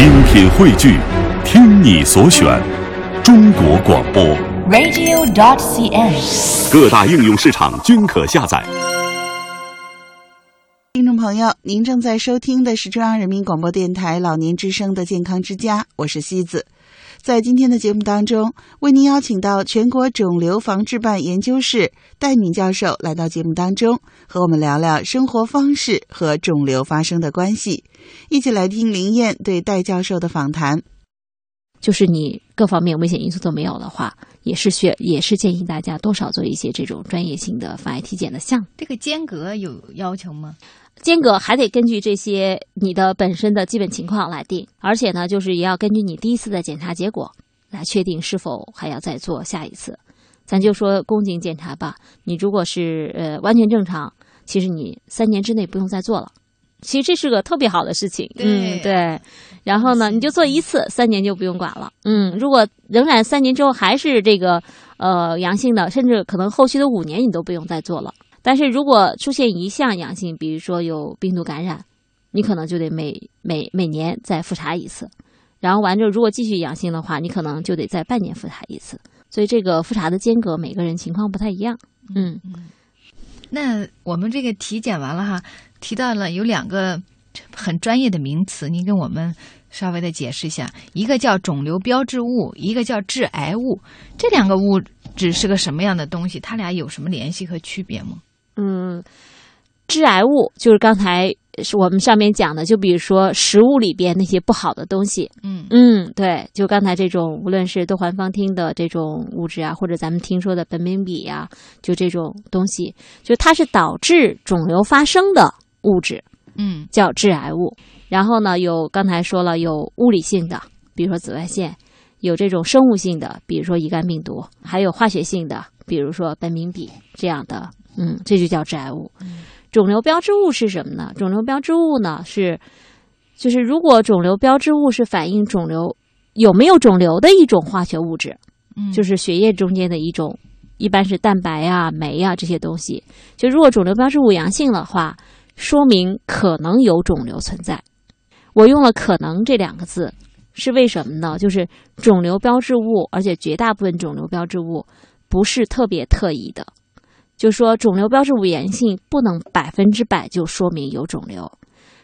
精品汇聚，听你所选，中国广播。radio.dot.cn，。各大应用市场均可下载。听众朋友，您正在收听的是中央人民广播电台老年之声的健康之家，我是西子。在今天的节目当中，为您邀请到全国肿瘤防治办研究室戴敏教授来到节目当中，和我们聊聊生活方式和肿瘤发生的关系。一起来听林燕对戴教授的访谈。就是你各方面危险因素都没有的话，也是需也是建议大家多少做一些这种专业性的防癌体检的项目。这个间隔有要求吗？间隔还得根据这些你的本身的基本情况来定，而且呢，就是也要根据你第一次的检查结果来确定是否还要再做下一次。咱就说宫颈检查吧，你如果是呃完全正常，其实你三年之内不用再做了。其实这是个特别好的事情，嗯对。然后呢，你就做一次，三年就不用管了。嗯，如果仍然三年之后还是这个呃阳性的，甚至可能后续的五年你都不用再做了。但是如果出现一项阳性，比如说有病毒感染，你可能就得每每每年再复查一次，然后完之后如果继续阳性的话，你可能就得在半年复查一次。所以这个复查的间隔每个人情况不太一样。嗯，那我们这个体检完了哈，提到了有两个很专业的名词，您跟我们稍微的解释一下。一个叫肿瘤标志物，一个叫致癌物。这两个物质是个什么样的东西？它俩有什么联系和区别吗？嗯，致癌物就是刚才是我们上面讲的，就比如说食物里边那些不好的东西，嗯嗯，对，就刚才这种，无论是多环芳烃的这种物质啊，或者咱们听说的苯丙芘呀、就这种东西，就它是导致肿瘤发生的物质，嗯叫致癌物。然后呢，有刚才说了，有物理性的，比如说紫外线；有这种生物性的，比如说乙肝病毒；还有化学性的，比如说苯丙芘这样的，嗯，这就叫致癌物。肿瘤标志物是什么呢？肿瘤标志物呢是，就是如果肿瘤标志物是反映肿瘤有没有肿瘤的一种化学物质，嗯，就是血液中间的一种，一般是蛋白啊、酶啊这些东西。就如果肿瘤标志物阳性的话，说明可能有肿瘤存在。我用了“可能”这两个字，是为什么呢？就是肿瘤标志物，而且绝大部分肿瘤标志物不是特别特异的。就说肿瘤标志物阳性不能百分之百就说明有肿瘤，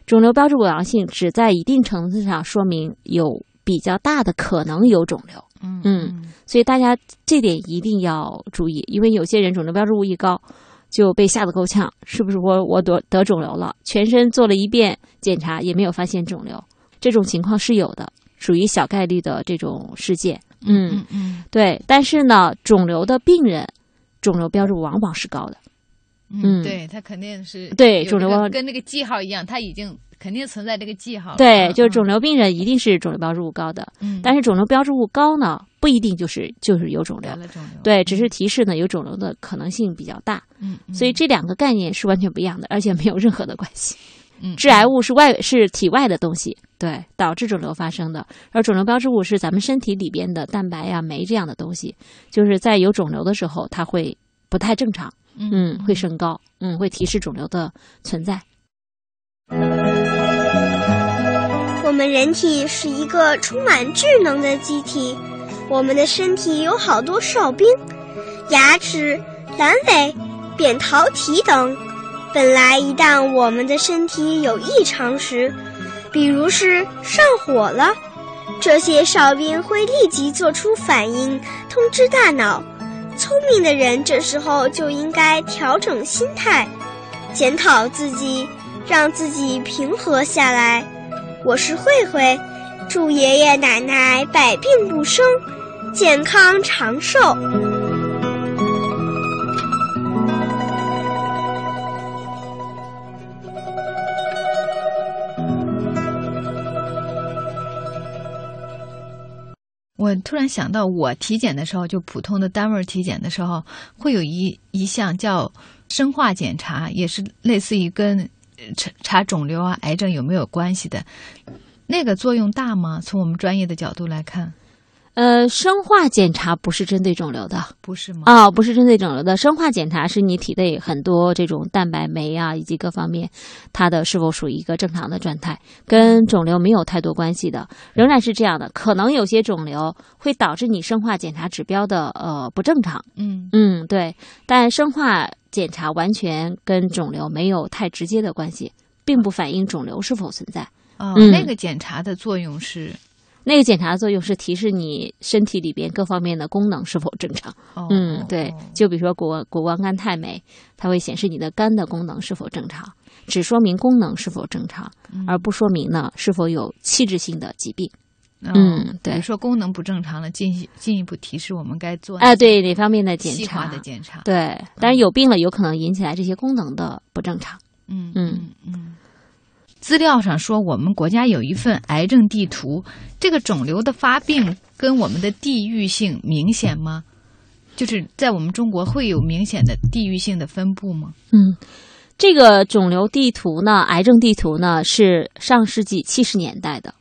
肿瘤标志物阳性只在一定程度上说明有比较大的可能有肿瘤。嗯嗯所以大家这点一定要注意，因为有些人肿瘤标志物一高就被吓得够呛，是不是我我得得肿瘤了？全身做了一遍检查也没有发现肿瘤，这种情况是有的，属于小概率的这种事件。嗯，嗯嗯对。但是呢，肿瘤的病人肿瘤标志往往是高的。嗯对，他肯定是对肿瘤标跟那个记号一样，他已经肯定存在这个记号。对，嗯就是肿，瘤病人一定是肿瘤标志物高的，嗯，但是肿瘤标志物高呢，不一定就是就是有肿瘤肿瘤，对，只是提示呢有肿瘤的可能性比较大。所以这两个概念是完全不一样的，而且没有任何的关系。嗯致癌物是外是体外的东西，对，导致肿瘤发生的；而肿瘤标志物是咱们身体里边的蛋白呀、酶这样的东西，就是在有肿瘤的时候，它会不太正常，嗯，会升高，嗯，会提示肿瘤的存在。我们人体是一个充满智能的机体，我们的身体有好多哨兵，牙齿、阑尾、扁桃体等。本来一旦我们的身体有异常时，比如是上火了，这些哨兵会立即做出反应，通知大脑。聪明的人这时候就应该调整心态，检讨自己，让自己平和下来。我是慧慧，祝爷爷奶奶百病不生，健康长寿。我突然想到，我体检的时候，就普通的单位体检的时候，会有一一项叫生化检查，也是类似于跟查查肿瘤啊、癌症有没有关系的。那个作用大吗？从我们专业的角度来看，呃，生化检查不是针对肿瘤的不是吗？啊、不是针对肿瘤的。生化检查是你体内很多这种蛋白酶啊，以及各方面，它的是否属于一个正常的状态，跟肿瘤没有太多关系的。仍然是这样的，可能有些肿瘤会导致你生化检查指标的呃不正常。嗯嗯，对，但生化检查完全跟肿瘤没有太直接的关系，并不反映肿瘤是否存在。哦，嗯那个检查的作用是那个检查的作用是提示你身体里边各方面的功能是否正常。哦，嗯，对哦，就比如说谷谷胱甘肽酶，它会显示你的肝的功能是否正常，只说明功能是否正常，嗯而不说明呢是否有器质性的疾病。哦嗯对比如说功能不正常了，进一进一步提示我们该做哎，对哪方面的检查？的检查。对，但是有病了，有可能引起来这些功能的不正常。嗯嗯嗯嗯。资料上说，我们国家有一份癌症地图，这个肿瘤的发病跟我们的地域性明显吗？就是在我们中国会有明显的地域性的分布吗？嗯，这个肿瘤地图呢，癌症地图呢是上世纪七十年代的，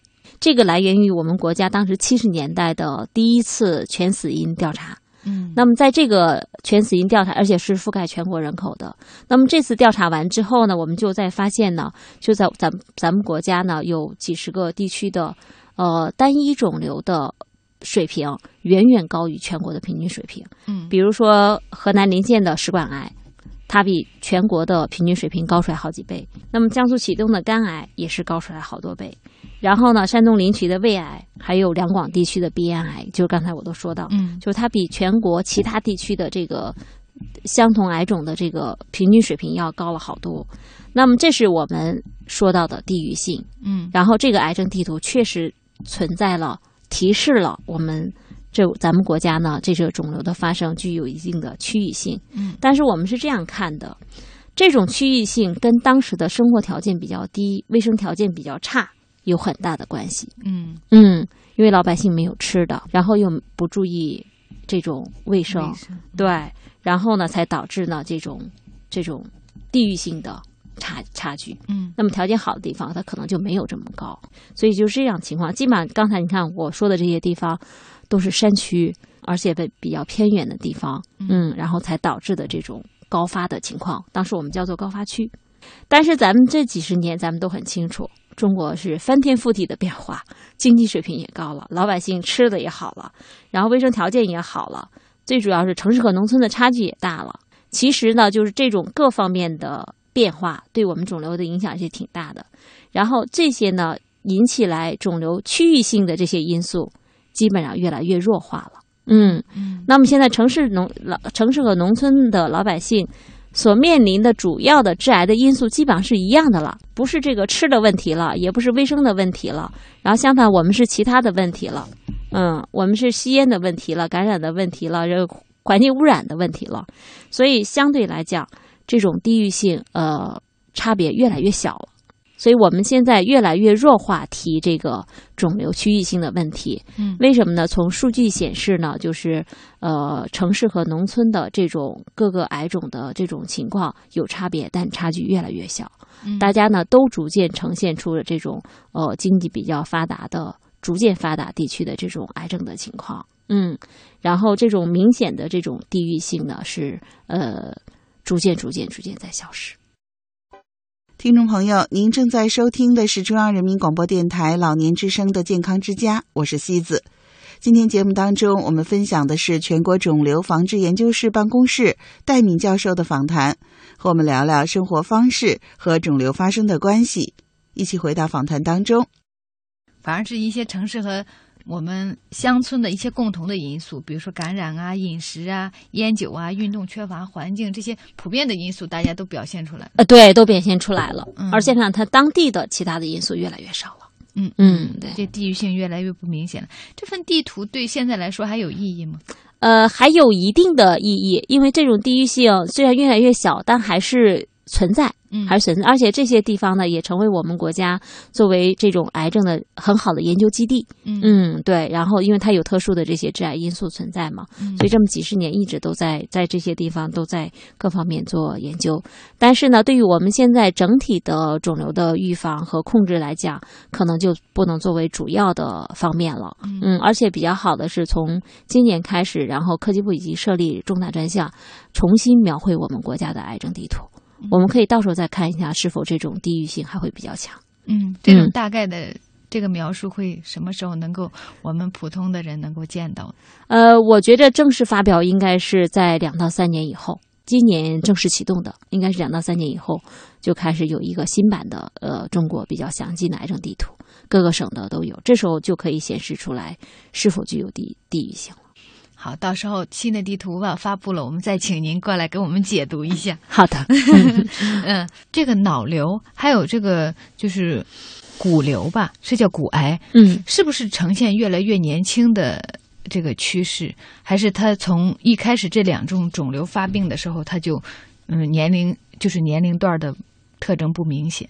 这个来源于我们国家当时七十年代的第一次全死因调查。嗯那么在这个全死因调查，而且是覆盖全国人口的。那么这次调查完之后呢，我们就在发现呢，就在咱咱们国家呢，有几十个地区的呃单一肿瘤的水平远远高于全国的平均水平。嗯比如说河南临县的食管癌，它比全国的平均水平高出来好几倍。那么江苏启东的肝癌也是高出来好多倍。然后呢，山东临朐的胃癌，还有两广地区的鼻咽癌，就是刚才我都说到，嗯就是它比全国其他地区的这个相同癌种的这个平均水平要高了好多。那么这是我们说到的地域性。嗯然后这个癌症地图确实存在了，提示了我们这咱们国家呢，这个肿瘤的发生具有一定的区域性。嗯但是我们是这样看的，这种区域性跟当时的生活条件比较低、卫生条件比较差有很大的关系。嗯嗯，因为老百姓没有吃的，然后又不注意这种卫生，卫生对，然后呢，才导致呢这种这种地域性的差差距。嗯那么条件好的地方，它可能就没有这么高，所以就是这样情况。基本上刚才你看我说的这些地方，都是山区，而且被比较偏远的地方，嗯，然后才导致的这种高发的情况。当时我们叫做高发区。但是咱们这几十年，咱们都很清楚，中国是翻天覆地的变化，经济水平也高了，老百姓吃的也好了，然后卫生条件也好了，最主要是城市和农村的差距也大了。其实呢，就是这种各方面的变化对我们肿瘤的影响是挺大的。然后这些呢，引起来肿瘤区域性的这些因素，基本上越来越弱化了。嗯，那么现在城市农老城市和农村的老百姓所面临的主要的致癌的因素，基本上是一样的了，不是这个吃的问题了，也不是卫生的问题了。然后相反，我们是其他的问题了。嗯，我们是吸烟的问题了，感染的问题了，这个环境污染的问题了。所以相对来讲，这种地域性呃差别越来越小了。所以我们现在越来越弱化提这个肿瘤区域性的问题。嗯为什么呢？从数据显示呢，就是呃城市和农村的这种各个癌种的这种情况有差别，但差距越来越小。嗯大家呢都逐渐呈现出了这种呃经济比较发达的、逐渐发达地区的这种癌症的情况。嗯，然后这种明显的这种地域性呢是呃逐渐、逐渐、逐渐在消失。听众朋友，您正在收听的是中央人民广播电台老年之声的健康之家，我是西子。今天节目当中，我们分享的是全国肿瘤防治研究室办公室戴敏教授的访谈，和我们聊聊生活方式和肿瘤发生的关系。一起回到访谈当中。反而是一些城市和我们乡村的一些共同的因素，比如说感染啊、饮食啊、烟酒啊、运动缺乏、环境这些普遍的因素，大家都表现出来。呃，对，都表现出来了，嗯而且呢，它当地的其他的因素越来越少了。嗯嗯，对。这地域性越来越不明显了。这份地图对现在来说还有意义吗？呃，还有一定的意义，因为这种地域性虽然越来越小，但还是存在。嗯还是而且这些地方呢，也成为我们国家作为这种癌症的很好的研究基地。嗯嗯，对。然后，因为它有特殊的这些致癌因素存在嘛，嗯所以这么几十年一直都在在这些地方都在各方面做研究。但是呢，对于我们现在整体的肿瘤的预防和控制来讲，可能就不能作为主要的方面了。嗯，而且比较好的是从今年开始，然后科技部已经设立重大专项，重新描绘我们国家的癌症地图。我们可以到时候再看一下，是否这种地域性还会比较强。嗯，这种嗯大概的这个描述会什么时候能够我们普通的人能够见到？呃，我觉得正式发表应该是在两到三年以后，今年正式启动的，应该是两到三年以后就开始有一个新版的呃中国比较详尽的癌症地图，各个省的都有，这时候就可以显示出来是否具有地地域性了。好，到时候新的地图吧发布了，我们再请您过来给我们解读一下。好的，嗯，这个脑瘤还有这个就是骨瘤吧，是叫骨癌，嗯。是不是呈现越来越年轻的这个趋势？还是它从一开始这两种肿瘤发病的时候，它就嗯年龄就是年龄段的特征不明显？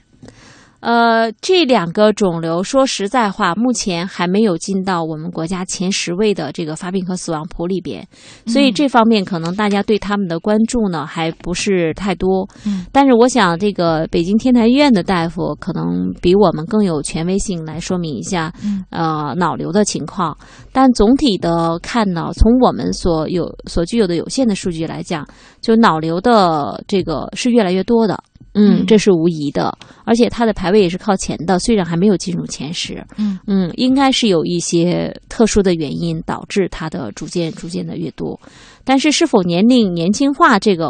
呃，这两个肿瘤，说实在话，目前还没有进到我们国家前十位的这个发病和死亡谱里边，所以这方面可能大家对他们的关注呢还不是太多。嗯，但是我想，这个北京天坛医院的大夫可能比我们更有权威性来说明一下，嗯呃，脑瘤的情况。但总体的看呢，从我们所有所具有的有限的数据来讲，就脑瘤的这个是越来越多的。嗯，嗯这是无疑的，而且它的排位也是靠前的，虽然还没有进入前十。嗯嗯，应该是有一些特殊的原因导致它的逐渐逐渐的越多，但是是否年龄年轻化这个，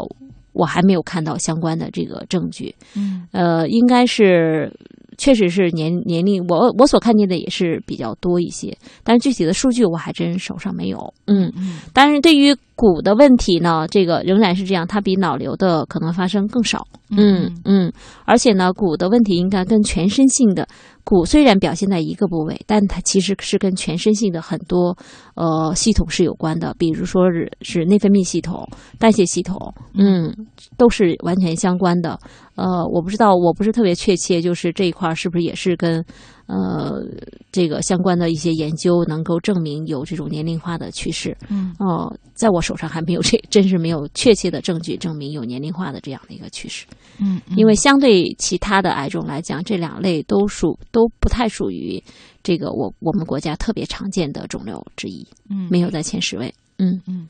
我还没有看到相关的这个证据。嗯呃，应该是确实是年年龄，我我所看见的也是比较多一些，但是具体的数据我还真手上没有。嗯，嗯但是对于骨的问题呢，这个仍然是这样，它比脑瘤的可能发生更少。嗯嗯，而且呢，骨的问题应该跟全身性的骨虽然表现在一个部位，但它其实是跟全身性的很多呃系统是有关的，比如说是是内分泌系统、代谢系统，嗯，都是完全相关的。呃，我不知道，我不是特别确切，就是这一块儿是不是也是跟呃这个相关的一些研究能够证明有这种年龄化的趋势。嗯哦、在我手上还没有这，真是没有确切的证据证明有年龄化的这样的一个趋势。嗯，嗯因为相对其他的癌症来讲，这两类都属都不太属于这个我我们国家特别常见的肿瘤之一，嗯没有在前十位。嗯嗯